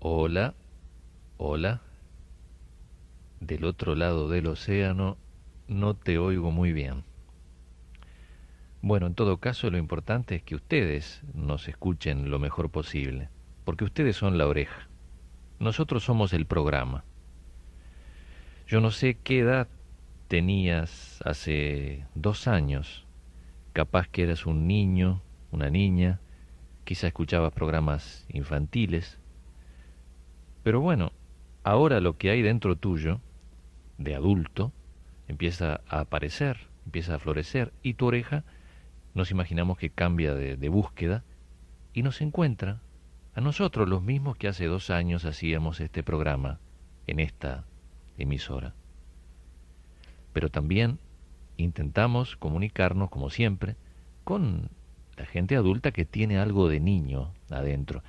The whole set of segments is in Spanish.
Hola, hola. Del otro lado del océano no te oigo muy bien. Bueno, en todo caso lo importante es que ustedes nos escuchen lo mejor posible, porque ustedes son la oreja. Nosotros somos el programa. Yo no sé qué edad tenías hace dos años. Capaz que eras un niño, una niña, quizá escuchabas programas infantiles. Pero bueno, ahora lo que hay dentro tuyo, de adulto, empieza a aparecer, empieza a florecer, y tu oreja nos imaginamos que cambia de, de búsqueda y nos encuentra a nosotros los mismos que hace dos años hacíamos este programa en esta emisora. Pero también intentamos comunicarnos, como siempre, con la gente adulta que tiene algo de niño adentro,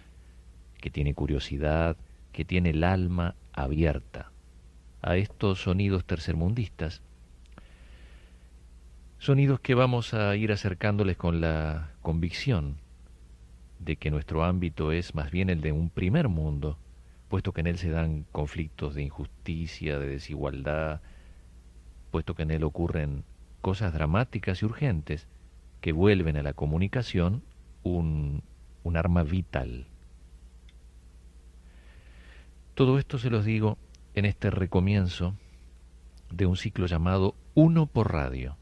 que tiene curiosidad, que tiene el alma abierta a estos sonidos tercermundistas, sonidos que vamos a ir acercándoles con la convicción de que nuestro ámbito es más bien el de un primer mundo, puesto que en él se dan conflictos de injusticia, de desigualdad, puesto que en él ocurren cosas dramáticas y urgentes que vuelven a la comunicación un, un arma vital. Todo esto se los digo en este recomienzo de un ciclo llamado Uno por Radio,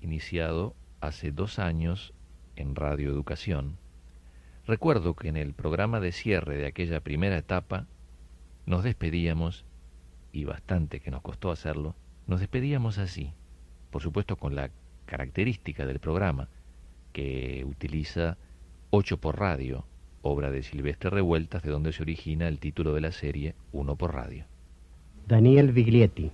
iniciado hace dos años en Radio Educación. Recuerdo que en el programa de cierre de aquella primera etapa nos despedíamos, y bastante que nos costó hacerlo, nos despedíamos así, por supuesto con la característica del programa, que utiliza Ocho por radio, obra de Silvestre Revueltas, de donde se origina el título de la serie Uno por radio. Daniel Viglietti.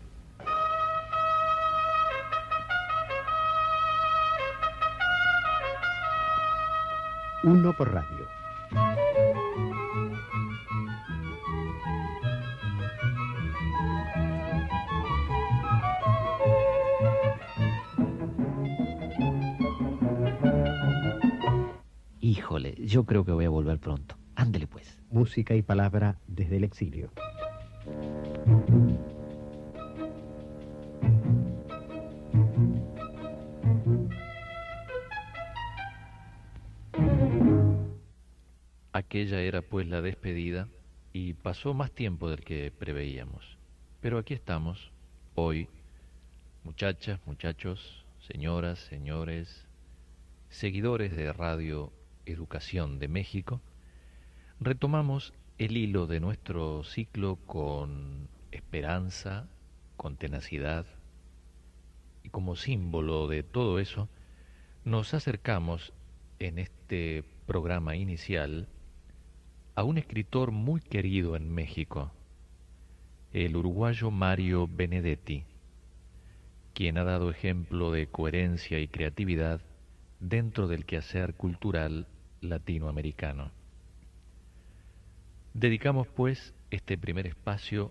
Uno por radio. Yo creo que voy a volver pronto. Ándele pues. Música y palabra desde el exilio. Aquella era pues la despedida y pasó más tiempo del que preveíamos. Pero aquí estamos, hoy, muchachas, muchachos, señoras, señores, seguidores de Radio Educación de México, retomamos el hilo de nuestro ciclo con esperanza, con tenacidad, y como símbolo de todo eso, nos acercamos en este programa inicial a un escritor muy querido en México, el uruguayo Mario Benedetti, quien ha dado ejemplo de coherencia y creatividad dentro del quehacer cultural latinoamericano. Dedicamos pues este primer espacio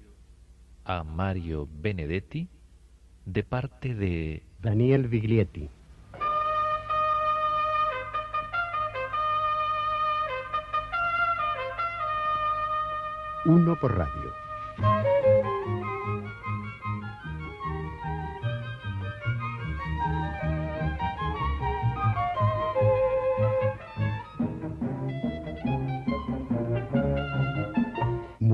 a Mario Benedetti de parte de Daniel Viglietti. Uno por radio.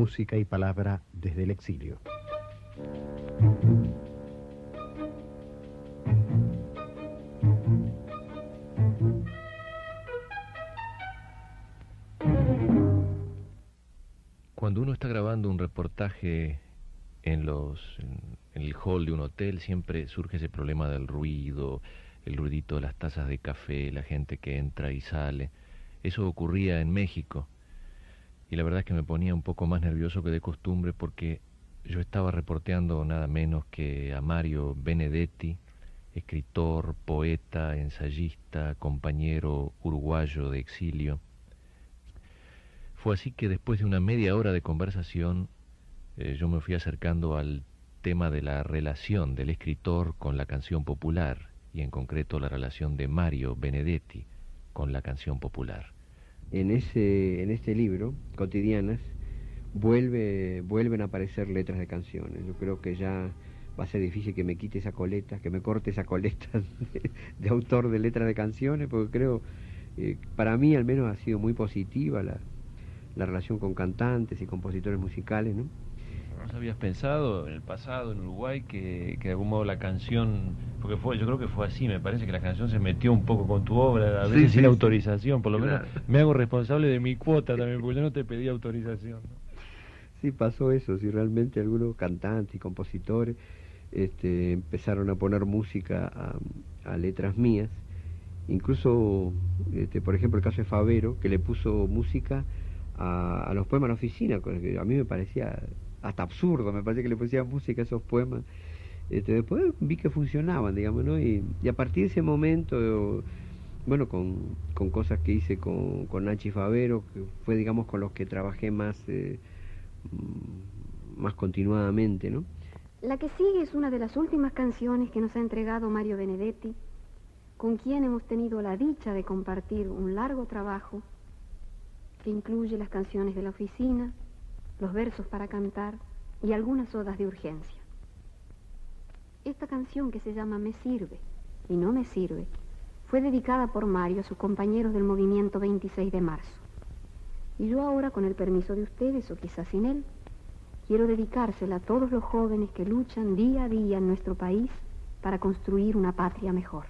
Música y palabra desde el exilio. Cuando uno está grabando un reportaje en, los, en, el hall de un hotel, siempre surge ese problema del ruido, el ruidito de las tazas de café, la gente que entra y sale. Eso ocurría en México y la verdad es que me ponía un poco más nervioso que de costumbre porque yo estaba reporteando nada menos que a Mario Benedetti, escritor, poeta, ensayista, compañero uruguayo de exilio. Fue así que después de una media hora de conversación eh, yo me fui acercando al tema de la relación del escritor con la canción popular y en concreto la relación de Mario Benedetti con la canción popular. En, ese, en este libro, Cotidianas, vuelve, vuelven a aparecer letras de canciones. Yo creo que ya va a ser difícil que me quite esa coleta, que me corte esa coleta de, autor de letras de canciones, porque creo, eh, para mí al menos ha sido muy positiva la, la relación con cantantes y compositores musicales, ¿no? ¿No habías pensado en el pasado en Uruguay que, que de algún modo la canción, porque fue, yo creo que fue así, me parece que la canción se metió un poco con tu obra, a veces sin autorización, por lo menos me hago responsable de mi cuota también, porque yo no te pedí autorización. Sí, pasó eso, si realmente algunos cantantes y compositores este, empezaron a poner música a, letras mías, incluso, este, por ejemplo, el caso de Favero, que le puso música a, a los poemas en la oficina, que a mí me parecía hasta absurdo, me parece que le pusieran música a esos poemas. Este, después vi que funcionaban, digamos, ¿no? Y, a partir de ese momento, bueno, con, con, cosas que hice con, con Nachi Favero, que fue, digamos, con los que trabajé más, eh, mm, más continuadamente, ¿no? La que sigue es una de las últimas canciones que nos ha entregado Mario Benedetti, con quien hemos tenido la dicha de compartir un largo trabajo que incluye las canciones de la oficina, los versos para cantar y algunas odas de urgencia. Esta canción que se llama Me sirve y no me sirve fue dedicada por Mario a sus compañeros del movimiento 26 de marzo. Y yo ahora, con el permiso de ustedes, o quizás sin él, quiero dedicársela a todos los jóvenes que luchan día a día en nuestro país para construir una patria mejor.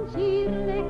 ¿Recordás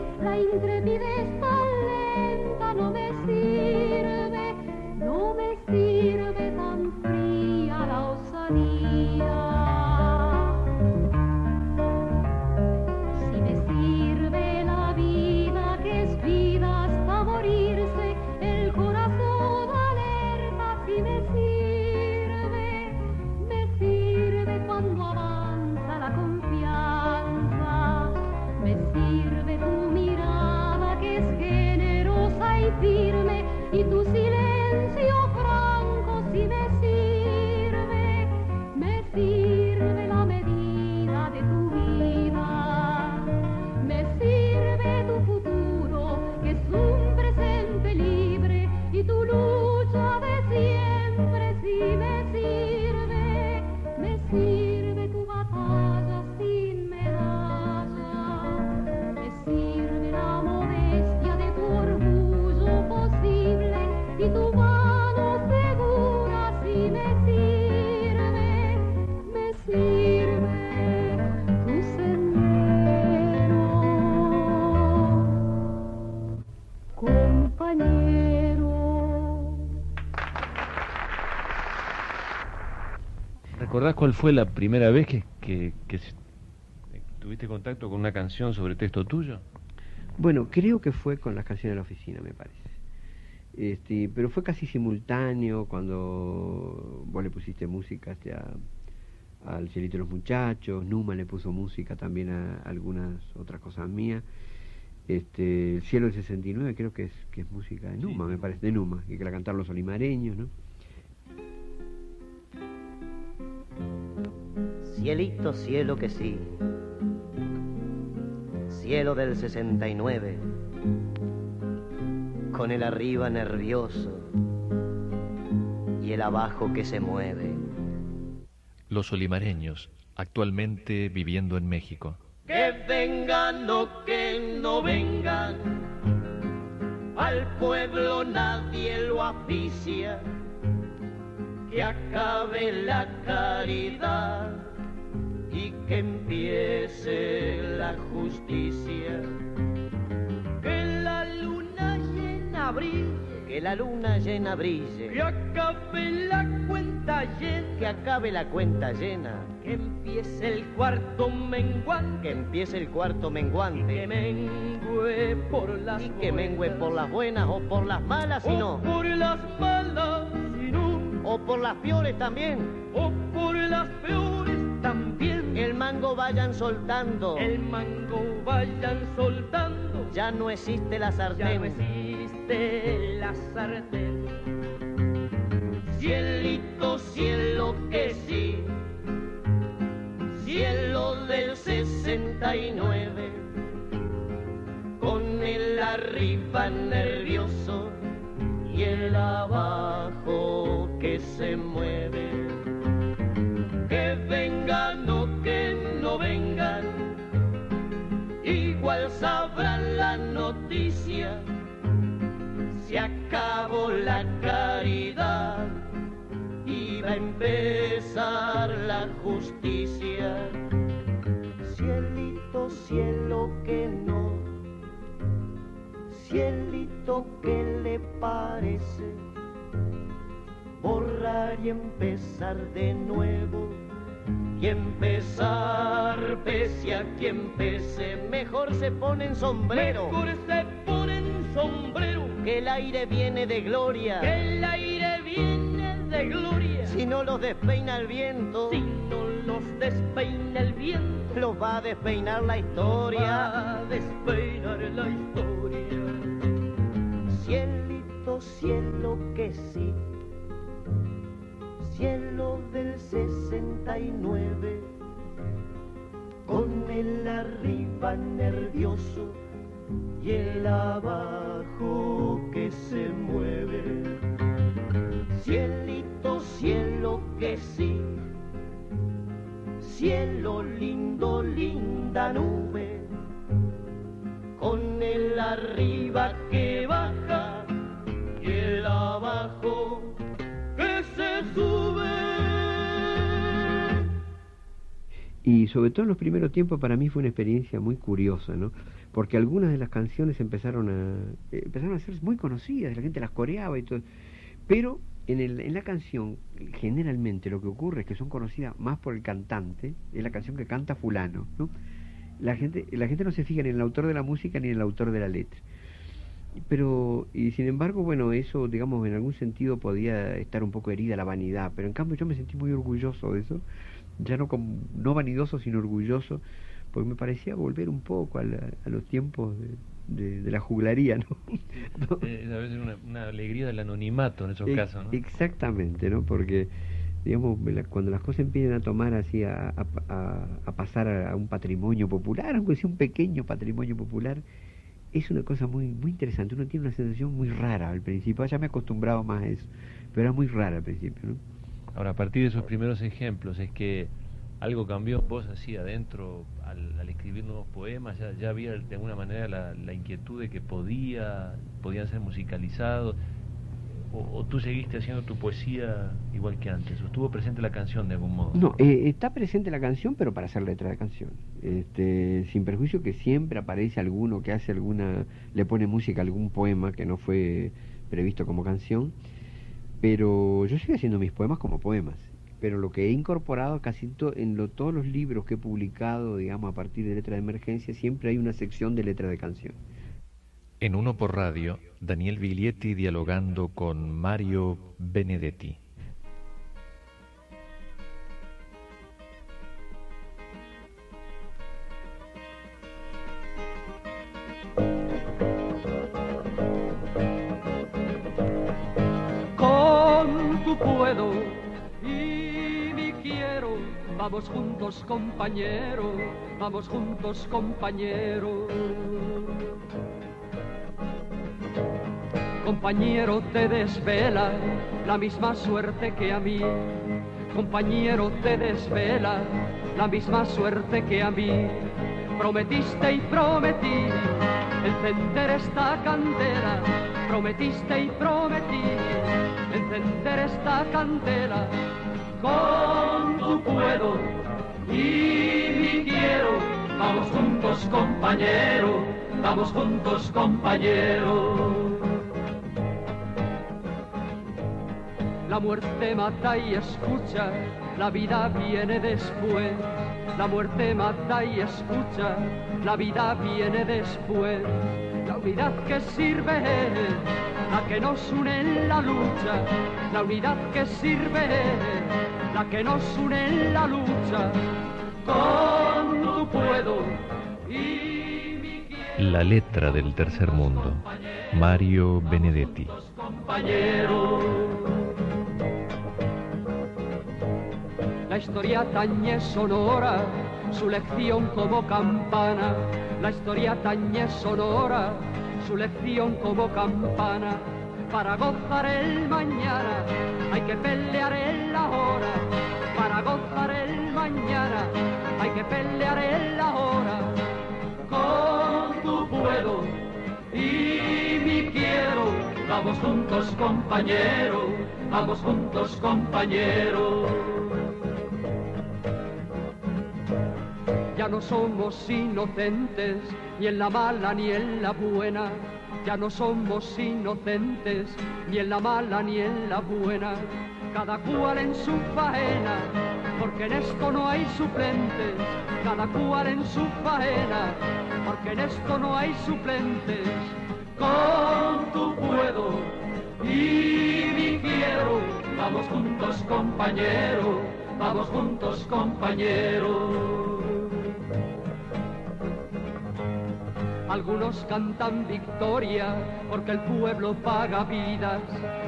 cuál fue la primera vez que, que, tuviste contacto con una canción sobre texto tuyo? Bueno, creo que fue con las canciones de la oficina, me parece. Este, pero fue casi simultáneo cuando vos le pusiste música este, al Cielito de los Muchachos, Numa le puso música también a algunas otras cosas mías. Este, el Cielo del 69 creo que es, que es música de Numa, me parece, de Numa, y que la cantaron los olimareños, ¿no? Cielito, cielo que sí. Cielo del 69. Con el arriba nervioso. y el abajo que se mueve. Los olimareños, actualmente viviendo en México. Que vengan o que no vengan, al pueblo nadie lo aficia, que acabe la caridad que empiece la justicia. Que la luna llena brille, Que la luna llena brille, que acabe la cuenta llena, que acabe la cuenta llena, que empiece el cuarto menguante, que empiece el cuarto que menguante mengue por las y que mengue por las buenas o por las malas, si o no, por las malas, si no, o por las peores también. o por las peores también. El mango vayan soltando, El mango vayan soltando, ya no existe la ya sartén. no existe la sartén. Cielito, cielo que sí, cielo del 69, con el arriba nervioso y el abajo que se mueve. Que vengan o que no vengan, igual sabrán la noticia. Se acabó la caridad y va a empezar la justicia. Cielito, cielo que no, cielito que le parece borrar y empezar de nuevo. Y empezar, pese a quien pese, Mejor se ponen sombrero, mejor se ponen sombrero, que el aire viene de gloria. que el aire viene de gloria. Si no los despeina el viento, Si no los despeina el viento, los va a despeinar la historia. va a despeinar la historia. Cielito, cielo que sí, cielo del 69, con el arriba nervioso y el abajo que se mueve. Cielito, cielo que sí, cielo lindo, linda nube con el arriba que baja y el abajo Y sobre todo en los primeros tiempos para mí fue una experiencia muy curiosa, ¿no? Porque algunas de las canciones empezaron a empezaron a ser muy conocidas, la gente las coreaba y todo. Pero en, el, en la canción, generalmente lo que ocurre es que son conocidas más por el cantante, es la canción que canta fulano, ¿no? La gente, la gente no se fija ni en el autor de la música ni en el autor de la letra. Pero, y sin embargo, bueno, eso, digamos, en algún sentido podía estar un poco herida la vanidad, pero en cambio yo me sentí muy orgulloso de eso, ya no, como, no vanidoso, sino orgulloso, porque me parecía volver un poco a, la- a los tiempos de, de- de la juglaría, ¿no? ¿No? Eh, a veces una, una alegría del anonimato en esos casos, ¿no? Exactamente, ¿no? Porque, digamos, cuando las cosas empiezan a tomar así, a, a- a- a pasar a, a un patrimonio popular, aunque sea un pequeño patrimonio popular, es una cosa muy muy interesante. Uno tiene una sensación muy rara al principio. Ya me he acostumbrado más a eso, pero era muy rara al principio, ¿no? Ahora, a partir de esos primeros ejemplos, es que algo cambió vos así adentro al, al escribir nuevos poemas, ya, había de alguna manera la, inquietud de que podía, podían ser musicalizados, o, o tú seguiste haciendo tu poesía igual que antes, o estuvo presente la canción de algún modo. No, eh, está presente la canción, pero para hacer letra de canción. Este, sin perjuicio que siempre aparece alguno que hace alguna, le pone música a algún poema que no fue previsto como canción, pero yo sigo haciendo mis poemas como poemas. Pero lo que he incorporado casi to- en lo- todos los libros que he publicado, digamos, a partir de letra de emergencia, siempre hay una sección de letra de canción. En Uno por Radio, Daniel Viglietti dialogando con Mario Benedetti. Y mi quiero, vamos juntos compañero, vamos juntos compañero. Compañero, te desvela la misma suerte que a mí. Compañero, te desvela la misma suerte que a mí. Prometiste y prometí encender esta candela. Prometiste y prometí encender esta candela. Con tu puedo y mi quiero. Vamos juntos, compañero. Vamos juntos, compañero. La muerte mata y escucha, la vida viene después. La muerte mata y escucha, la vida viene después. La unidad que sirve la que nos une en la lucha. La unidad que sirve la que nos une en la lucha. Con tu puedo y mi. La letra del tercer mundo. Mario Benedetti. La historia tañe sonora, su lección como campana. La historia tañe sonora, su lección como campana. Para gozar el mañana hay que pelear el ahora. Para gozar el mañana hay que pelear el ahora. Con tu puedo y mi quiero. Vamos juntos, compañero. Vamos juntos, compañero. Ya no somos inocentes, ni en la mala ni en la buena. Ya no somos inocentes, ni en la mala ni en la buena. Cada cual en su faena, porque en esto no hay suplentes. Cada cual en su faena, porque en esto no hay suplentes. Con tu puedo y mi quiero. Vamos juntos, compañero. Vamos juntos, compañero. Algunos cantan victoria porque el pueblo paga vidas.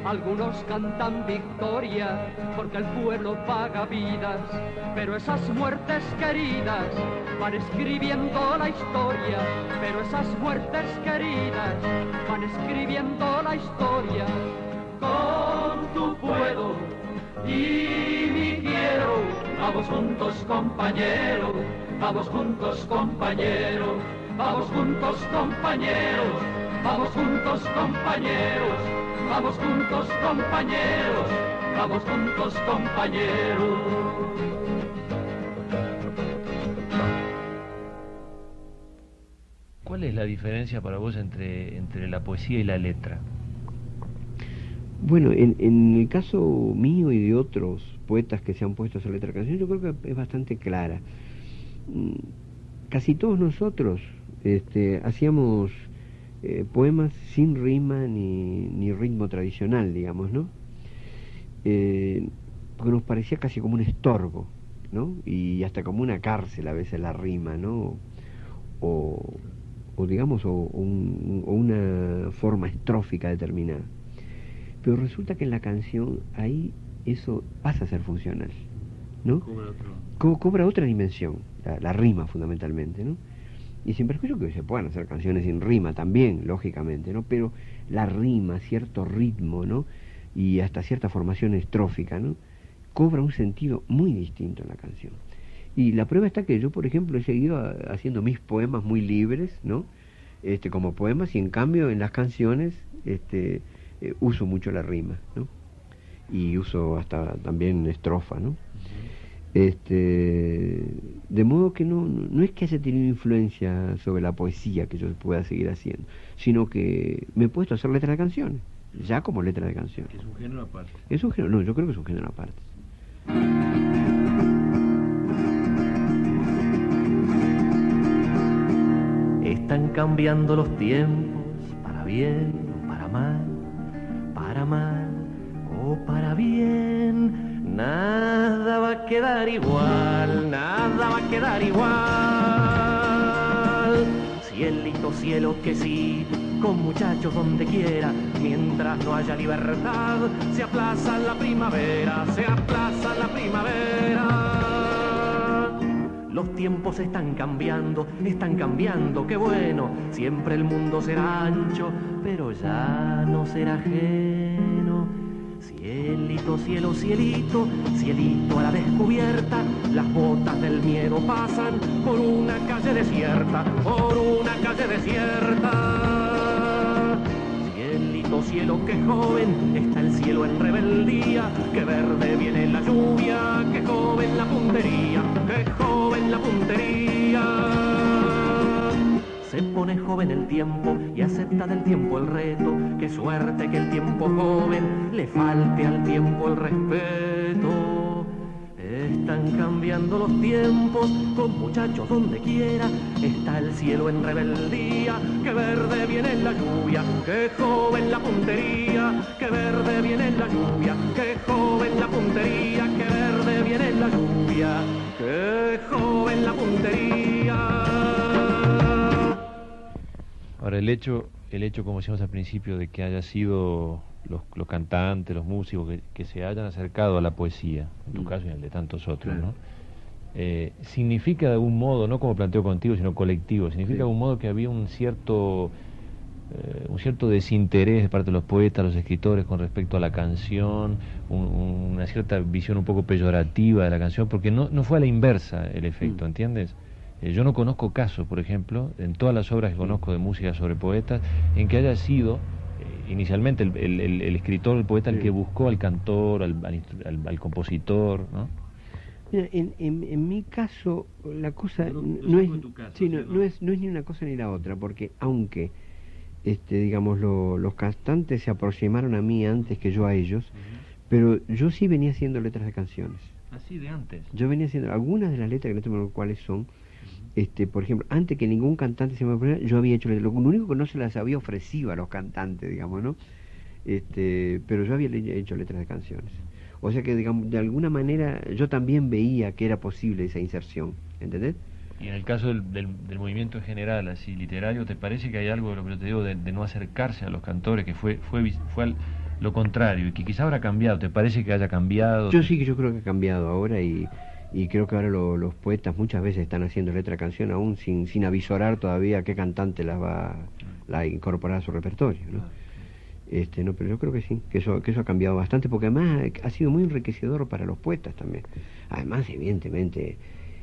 Algunos cantan victoria porque el pueblo paga vidas. Pero esas muertes queridas van escribiendo la historia. Pero esas muertes queridas van escribiendo la historia. Con tu puedo y mi quiero. Vamos juntos, compañero. Vamos juntos, compañero. Vamos juntos, compañeros. Vamos juntos, compañeros. Vamos juntos, compañeros. Vamos juntos, compañeros. ¿Cuál es la diferencia para vos entre, entre la poesía y la letra? Bueno, en, en el caso mío y de otros poetas que se han puesto a hacer letra canción, yo creo que es bastante clara. Mm, Casi todos nosotros este, hacíamos eh, poemas sin rima ni, ni ritmo tradicional, digamos, ¿no? Eh, porque nos parecía casi como un estorbo, ¿no? Y hasta como una cárcel a veces la rima, ¿no? O, o digamos, o, un- o una forma estrófica determinada. Pero resulta que en la canción ahí eso pasa a ser funcional, ¿no? Co- cobra otra dimensión, la, la rima fundamentalmente, ¿no? Y sin perjuicio que se puedan hacer canciones sin rima también, lógicamente, ¿no? Pero la rima, cierto ritmo, ¿no? Y hasta cierta formación estrófica, ¿no? Cobra un sentido muy distinto en la canción. Y la prueba está que yo, por ejemplo, he seguido a- haciendo mis poemas muy libres, ¿no? Este, como poemas, y en cambio en las canciones este, eh, uso mucho la rima, ¿no? Y uso hasta también estrofa, ¿no? Este, de modo que no, no es que haya tenido influencia sobre la poesía que yo pueda seguir haciendo, sino que me he puesto a hacer letras de canciones, ya como letra de canciones. Es un género aparte. Es un género, no, yo creo que es un género aparte. Están cambiando los tiempos para bien o para mal, para mal o para bien. Nada va a quedar igual, nada va a quedar igual. Cielito, cielo que sí, con muchachos donde quiera, mientras no haya libertad, se aplaza la primavera, se aplaza la primavera. Los tiempos están cambiando, están cambiando, qué bueno. Siempre el mundo será ancho, pero ya no será ajeno. Cielito, cielo, cielito, cielito a la descubierta, las botas del miedo pasan por una calle desierta, por una calle desierta. Cielito, cielo, que joven está el cielo en rebeldía, que verde viene la lluvia, que joven la puntería, que joven la puntería. Se pone joven el tiempo y acepta del tiempo el reto. Qué suerte que el tiempo joven le falte al tiempo el respeto. Están cambiando los tiempos, con muchachos donde quiera. Está el cielo en rebeldía, que verde viene la lluvia, que joven la puntería, que verde viene la lluvia, que joven la puntería, que verde viene la lluvia, que joven la puntería. Ahora, el hecho, el hecho, como decíamos al principio, de que haya sido los, los cantantes, los músicos, que, que se hayan acercado a la poesía, en tu Mm. caso y en el de tantos otros, Claro. ¿no? Eh, significa de algún modo, no como planteo contigo, sino colectivo, significa Sí. de algún modo que había un cierto eh, un cierto desinterés de parte de los poetas, los escritores con respecto a la canción, un- una cierta visión un poco peyorativa de la canción, porque no, no fue a la inversa el efecto, Mm. ¿entiendes? Eh, yo no conozco casos, por ejemplo, en todas las obras que conozco de música sobre poetas, en que haya sido eh, inicialmente el, el- el- el escritor, el poeta, el que buscó al cantor, al, al instru- al- al compositor, ¿no? Mira, en, en, en mi caso, la cosa No, es, caso, sí, ¿sí no, o no? no es, no es ni una cosa ni la otra, porque aunque, este, digamos, lo- los cantantes se aproximaron a mí antes que yo a ellos, pero yo sí venía haciendo letras de canciones. Así de antes. Yo venía haciendo algunas de las letras que no tengo cuáles son. Este, por ejemplo, antes que ningún cantante se me ofreciera, yo había hecho letras. Lo único que no se las había ofrecido a los cantantes, digamos, ¿no? Este, pero yo había hecho letras de canciones. O sea que, digamos, de alguna manera yo también veía que era posible esa inserción, ¿entendés? Y en el caso del, del, del movimiento en general, así literario, ¿te parece que hay algo de lo que yo te digo de, de no acercarse a los cantores, que fue fue, fue al- lo contrario y que quizá habrá cambiado? ¿Te parece que haya cambiado? Yo sí que yo creo que ha cambiado ahora y, y creo que ahora lo- los poetas muchas veces están haciendo letra canción aún sin, sin avisorar todavía qué cantante las va a incorporar a su repertorio, ¿no? Este, no, pero yo creo que sí, que eso, que eso ha cambiado bastante, porque además ha sido muy enriquecedor para los poetas también. Además, evidentemente,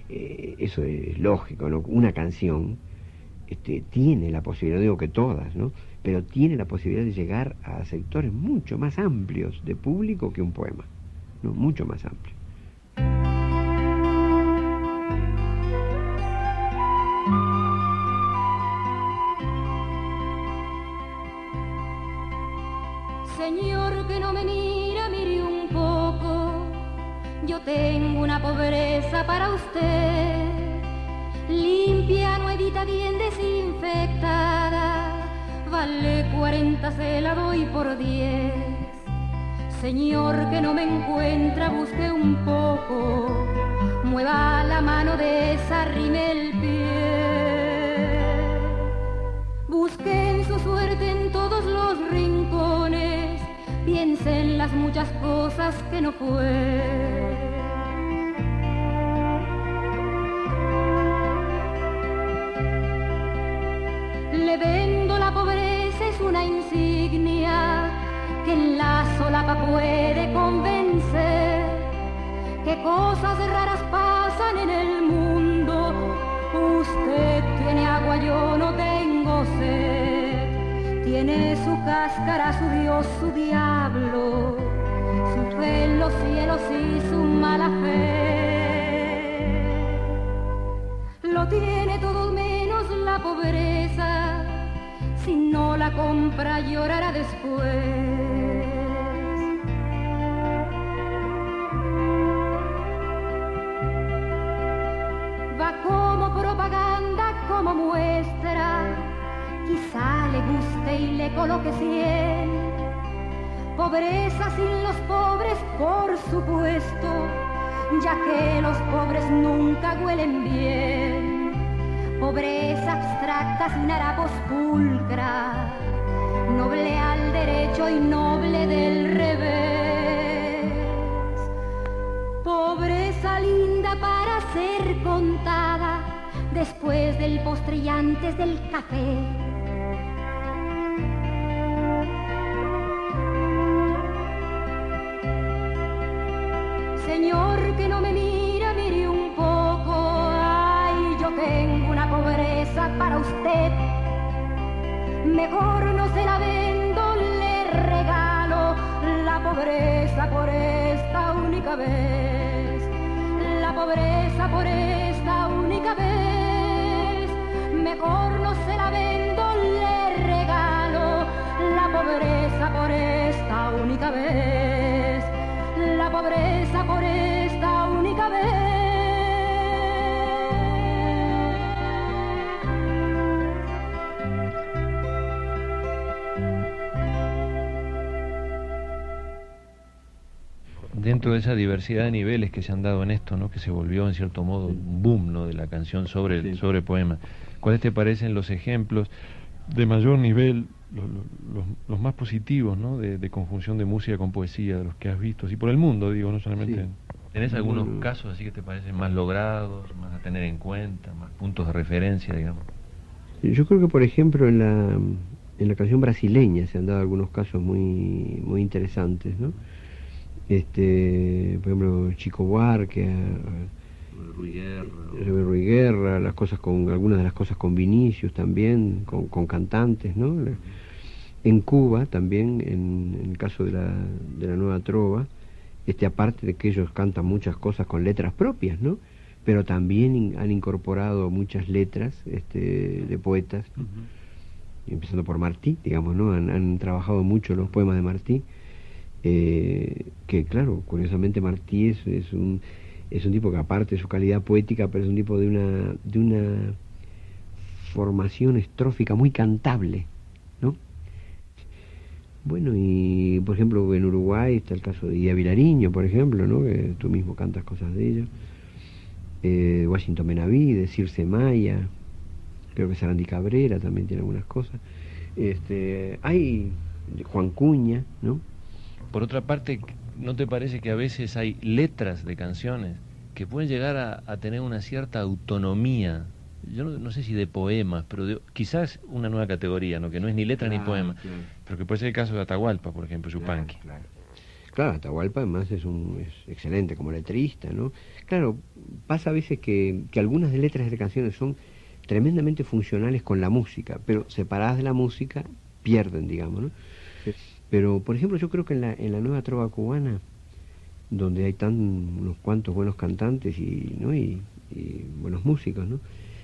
eh, eso es lógico, ¿no? Una canción este, tiene la posibilidad, digo que todas, ¿no? Pero tiene la posibilidad de llegar a sectores mucho más amplios de público que un poema, ¿no? Mucho más amplio. Pobreza para usted. Limpia, nuevita, bien desinfectada. Vale 40, se la doy por 10. Señor que no me encuentra, busque un poco. Mueva la mano, desarrime el pie. Busquen su suerte en todos los rincones, piense en las muchas cosas que no fue. Insignia que en la solapa puede convencer. Qué cosas raras pasan en el mundo. Usted tiene agua, yo no tengo sed. Tiene su cáscara, su Dios, su diablo, su fe en los cielos y su mala fe. Lo tiene todo menos la pobreza. Compra, llorará después. va como propaganda, como muestra. Quizá le guste y le coloque cien. Pobreza sin los pobres, por supuesto, ya que los pobres nunca huelen bien. Pobreza abstracta sin harapos pulcra, noble al derecho y noble del revés. Pobreza linda para ser contada después del postre y antes del café. Mejor no se la vendo, le regalo la pobreza por esta única vez. La pobreza por esta única vez. Mejor no se la vendo, le regalo la pobreza por esta única vez. La pobreza por esta dentro de esa diversidad de niveles que se han dado en esto, ¿no? que se volvió en cierto modo un boom ¿no? de la canción sobre, el, sobre poema, ¿cuáles te parecen los ejemplos de mayor nivel, los, los, los más positivos ¿no? de, de, conjunción de música con poesía, de los que has visto, así por el mundo, digo, no solamente... Sí. ¿Tenés algunos casos así que te parecen más logrados, más a tener en cuenta, más puntos de referencia, digamos? Yo creo que, por ejemplo, en la, en la canción brasileña se han dado algunos casos muy, muy interesantes, ¿no? Este por ejemplo Chico Buarque Guerra, Rui Guerra las cosas con algunas de las cosas con Vinicius también con, con cantantes no en Cuba también en, en, el caso de la, de la nueva trova este aparte de que ellos cantan muchas cosas con letras propias no pero también in, han incorporado muchas letras este, de poetas. Uh -huh. empezando por Martí digamos no han, han trabajado mucho los poemas de Martí eh, que claro, curiosamente Martí es, un, es un tipo que aparte de su calidad poética, pero es un tipo de una, de una formación estrófica muy cantable, ¿no? Bueno, y por ejemplo en Uruguay está el caso de Ida Vilariño, por ejemplo, ¿no? Que tú mismo cantas cosas de ella. Eh, Washington Benavides, Circe Maya, creo que Sarandi Cabrera también tiene algunas cosas. Este, hay Juan Cuña, ¿no? Por otra parte, ¿no te parece que a veces hay letras de canciones que pueden llegar a, a tener una cierta autonomía? Yo no, no sé si de poemas, pero de, quizás una nueva categoría, ¿no? que no es ni letra claro, ni poema, claro. pero que puede ser el caso de Atahualpa, por ejemplo, Yupanqui. Claro, claro. Atahualpa además es, un, es excelente como letrista, ¿no? Claro, pasa a veces que, que algunas de letras de canciones son tremendamente funcionales con la música, pero separadas de la música pierden, digamos, ¿no? Pero, por ejemplo, yo creo que en la, en la nueva trova cubana, donde hay tan unos cuantos buenos cantantes y, ¿no? y, buenos músicos, ¿no?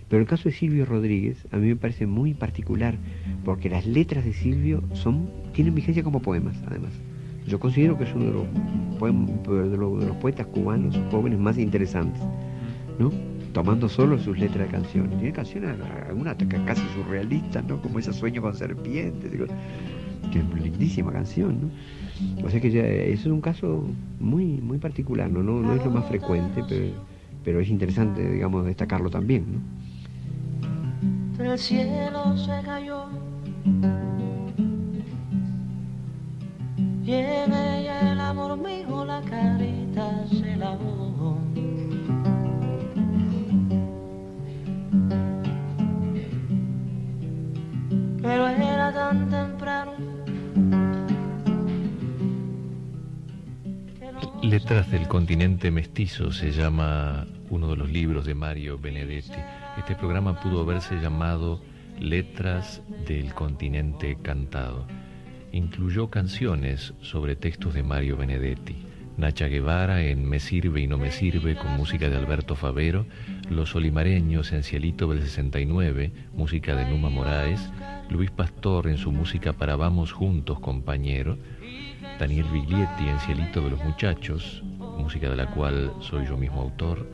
Pero el caso de Silvio Rodríguez a mí me parece muy particular, porque las letras de Silvio son tienen vigencia como poemas, además. Yo considero que es uno de los, los, de los poetas cubanos jóvenes más interesantes, ¿no? tomando solo sus letras de canciones. Tiene canciones, algunas casi surrealistas, ¿no? Como ese sueño con serpientes. Que es lindísima canción, ¿no? O sea que ya, eso es un caso muy muy particular, ¿no? No, no es lo más frecuente, pero, pero es interesante, digamos, destacarlo también, ¿no? Del cielo se cayó y en el amor mío la carita se lavó. Letras del continente mestizo se llama uno de los libros de Mario Benedetti. Este programa pudo haberse llamado Letras del continente cantado. Incluyó canciones sobre textos de Mario Benedetti. Nacha Guevara en Me sirve y no me sirve con música de Alberto Favero, Los Olimareños en Cielito del 69, música de Numa Moraes, Luis Pastor en su música para Vamos Juntos compañero, Daniel Biglietti en Cielito de los Muchachos, música de la cual soy yo mismo autor,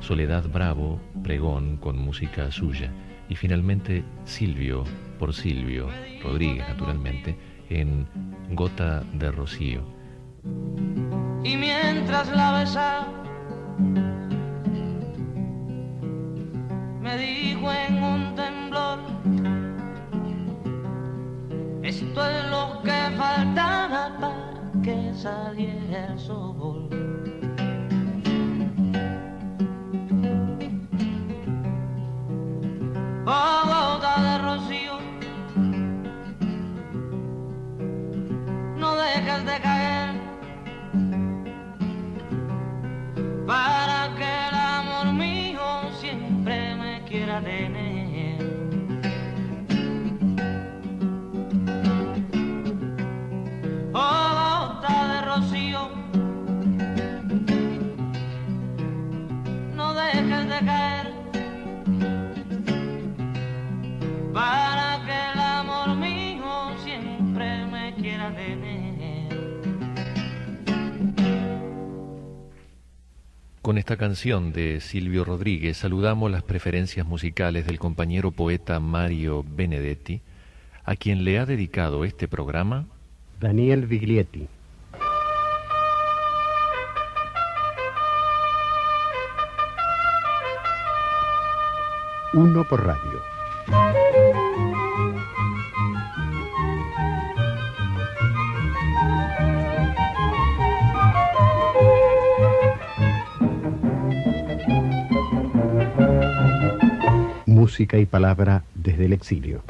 Soledad Bravo, Pregón con música suya, y finalmente Silvio, por Silvio Rodríguez naturalmente, en Gota de Rocío. Y mientras la saliera a volver. Con esta canción de Silvio Rodríguez saludamos las preferencias musicales del compañero poeta Mario Benedetti, a quien le ha dedicado este programa Daniel Viglietti. Uno por radio. Música y palabra desde el exilio.